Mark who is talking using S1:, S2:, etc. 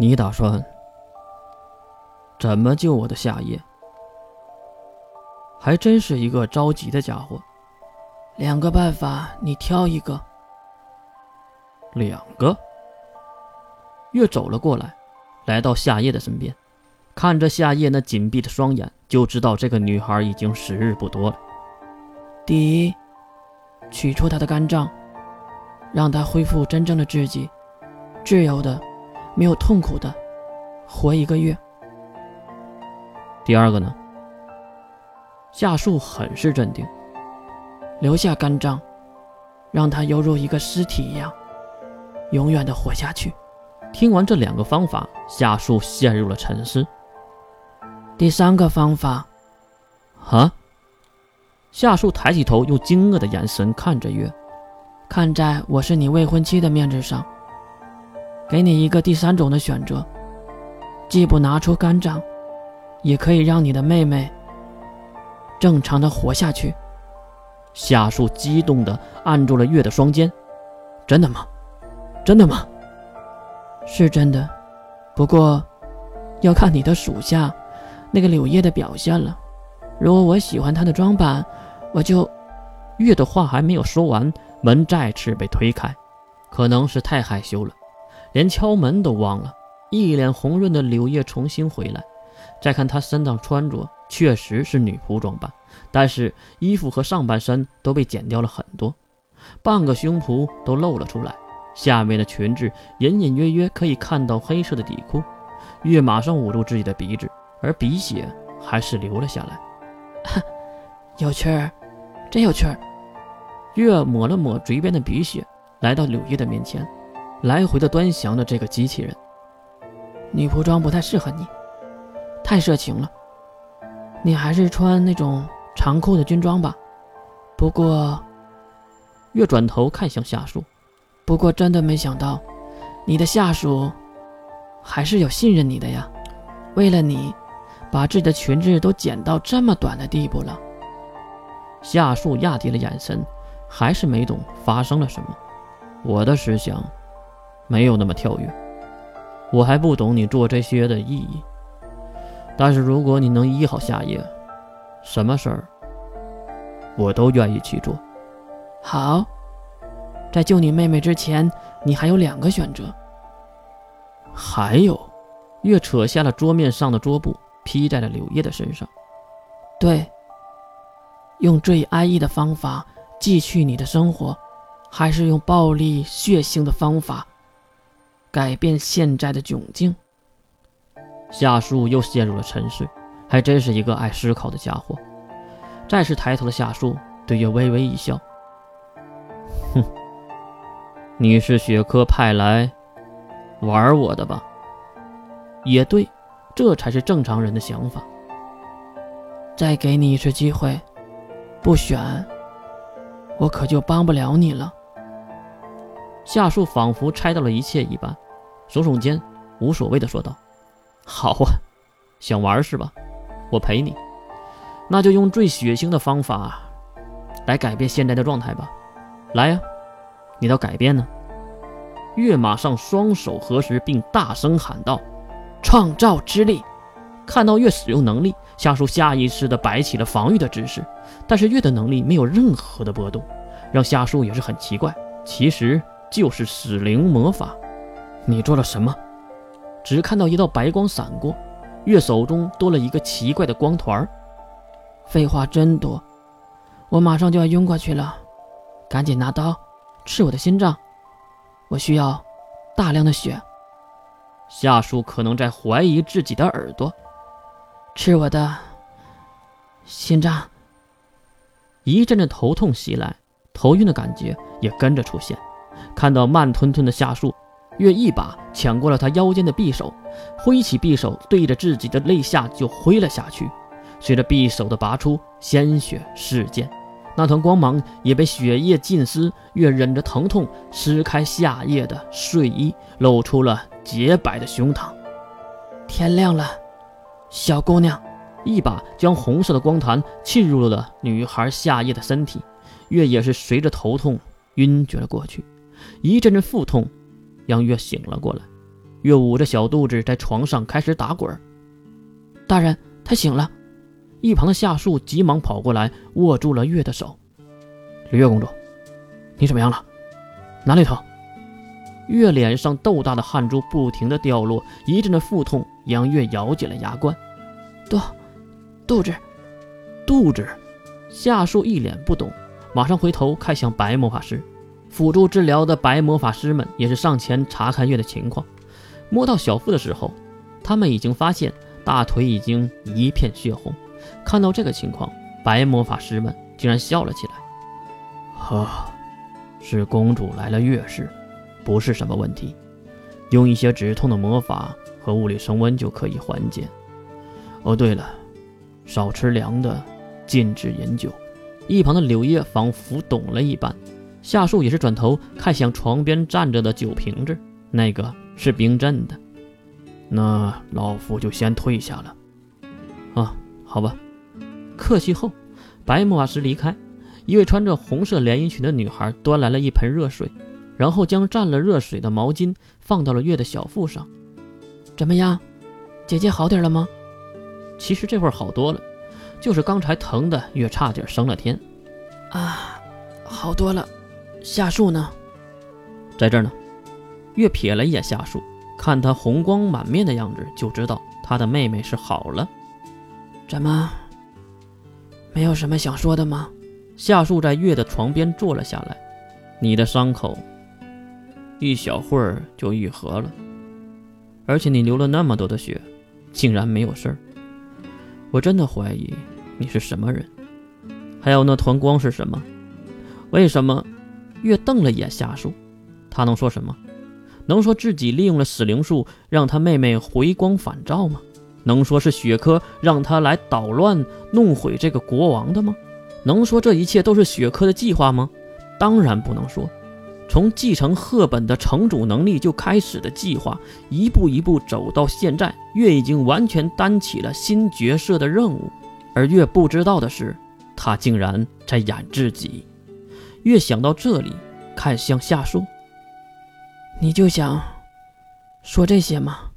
S1: 你打算怎么救我的夏夜？还真是一个着急的家伙。
S2: 两个办法，你挑一个。
S1: 两个。月走了过来，来到夏夜的身边，看着夏夜那紧闭的双眼，就知道这个女孩已经时日不多了。
S2: 第一，取出她的肝脏，让她恢复真正的自己，自由的。没有痛苦的活一个月。
S1: 第二个呢？夏树很是镇定，
S2: 留下肝脏，让他犹如一个尸体一样，永远的活下去。
S1: 听完这两个方法，夏树陷入了沉思。
S2: 第三个方法，
S1: 啊？夏树抬起头，用惊愕的眼神看着月，
S2: 看在我是你未婚妻的面子上。给你一个第三种的选择，既不拿出肝脏，也可以让你的妹妹正常的活下去。
S1: 夏树激动地按住了月的双肩：“真的吗？真的吗？
S2: 是真的，不过要看你的属下那个柳叶的表现了。如果我喜欢他的装扮，我就……”
S1: 月的话还没有说完，门再次被推开，可能是太害羞了。连敲门都忘了，一脸红润的柳叶重新回来，再看她身上穿着，确实是女仆装扮，但是衣服和上半身都被剪掉了很多，半个胸脯都露了出来，下面的裙子隐隐约约可以看到黑色的底裤。月马上捂住自己的鼻子，而鼻血还是流了下来。
S2: 有趣儿，真有趣儿。
S1: 月抹了抹嘴边的鼻血，来到柳叶的面前。来回的端详着这个机器人，
S2: 女仆装不太适合你，太色情了。你还是穿那种长裤的军装吧。不过，
S1: 月转头看向夏树，
S2: 不过真的没想到，你的下属还是有信任你的呀。为了你，把自己的裙子都剪到这么短的地步了。
S1: 夏树压低了眼神，还是没懂发生了什么。我的思想。没有那么跳跃，我还不懂你做这些的意义。但是如果你能医好夏夜，什么事儿我都愿意去做。
S2: 好，在救你妹妹之前，你还有两个选择。
S1: 还有，月扯下了桌面上的桌布，披在了柳叶的身上。
S2: 对，用最安逸的方法继续你的生活，还是用暴力血腥的方法？改变现在的窘境。
S1: 夏树又陷入了沉睡，还真是一个爱思考的家伙。再次抬头的夏树对月微微一笑：“哼，你是雪珂派来玩我的吧？也对，这才是正常人的想法。
S2: 再给你一次机会，不选，我可就帮不了你了。”
S1: 夏树仿佛猜到了一切一般，耸耸肩，无所谓的说道：“好啊，想玩是吧？我陪你。那就用最血腥的方法来改变现在的状态吧。来呀，你倒改变呢？”月马上双手合十，并大声喊道：“创造之力！”看到月使用能力，夏树下意识的摆起了防御的姿势，但是月的能力没有任何的波动，让夏树也是很奇怪。其实。就是死灵魔法，你做了什么？只看到一道白光闪过，月手中多了一个奇怪的光团。
S2: 废话真多，我马上就要晕过去了，赶紧拿刀刺我的心脏，我需要大量的血。
S1: 夏树可能在怀疑自己的耳朵，
S2: 刺我的心脏。
S1: 一阵阵头痛袭来，头晕的感觉也跟着出现。看到慢吞吞的夏树，月一把抢过了他腰间的匕首，挥起匕首对着自己的肋下就挥了下去。随着匕首的拔出，鲜血四溅，那团光芒也被血液浸湿。月忍着疼痛撕开夏夜的睡衣，露出了洁白的胸膛。
S2: 天亮了，小姑娘，
S1: 一把将红色的光团沁入了女孩夏夜的身体，月也是随着头痛晕厥了过去。一阵阵腹痛，杨月醒了过来。月捂着小肚子在床上开始打滚。
S2: 大人，他醒了。
S1: 一旁的夏树急忙跑过来，握住了月的手。
S3: 李月公主，你怎么样了？哪里疼？
S1: 月脸上豆大的汗珠不停的掉落，一阵的腹痛杨月咬紧了牙关。
S2: 肚，肚子，
S1: 肚子。夏树一脸不懂，马上回头看向白魔法师。辅助治疗的白魔法师们也是上前查看月的情况。摸到小腹的时候，他们已经发现大腿已经一片血红。看到这个情况，白魔法师们竟然笑了起来。
S3: 呵，是公主来了月事，不是什么问题，用一些止痛的魔法和物理升温就可以缓解。哦，对了，少吃凉的，禁止饮酒。
S1: 一旁的柳叶仿佛懂了一般，夏树也是转头看向床边站着的酒瓶子，那个是冰镇的。
S3: 那老夫就先退下了。
S1: 啊。好吧，客气后，白魔法师离开。一位穿着红色连衣裙的女孩端来了一盆热水，然后将蘸了热水的毛巾放到了月的小腹上。
S2: 怎么样，姐姐好点了吗？
S1: 其实这会儿好多了，就是刚才疼的月差点升了天。
S2: 啊，好多了。夏树呢？
S1: 在这儿呢。月瞥了一眼夏树，看他红光满面的样子，就知道他的妹妹是好了。
S2: 怎么，没有什么想说的吗？
S1: 夏树在月的床边坐了下来。你的伤口一小会儿就愈合了，而且你流了那么多的血，竟然没有事儿。我真的怀疑你是什么人。还有那团光是什么？为什么？月瞪了眼夏树，他能说什么？能说自己利用了死灵术让他妹妹回光返照吗？能说是雪珂让他来捣乱弄毁这个国王的吗？能说这一切都是雪珂的计划吗？当然不能说。从继承赫本的城主能力就开始的计划，一步一步走到现在，月已经完全担起了新角色的任务。而月不知道的是，他竟然在演自己。越想到这里，看向夏树：“
S2: 你就想说这些吗？”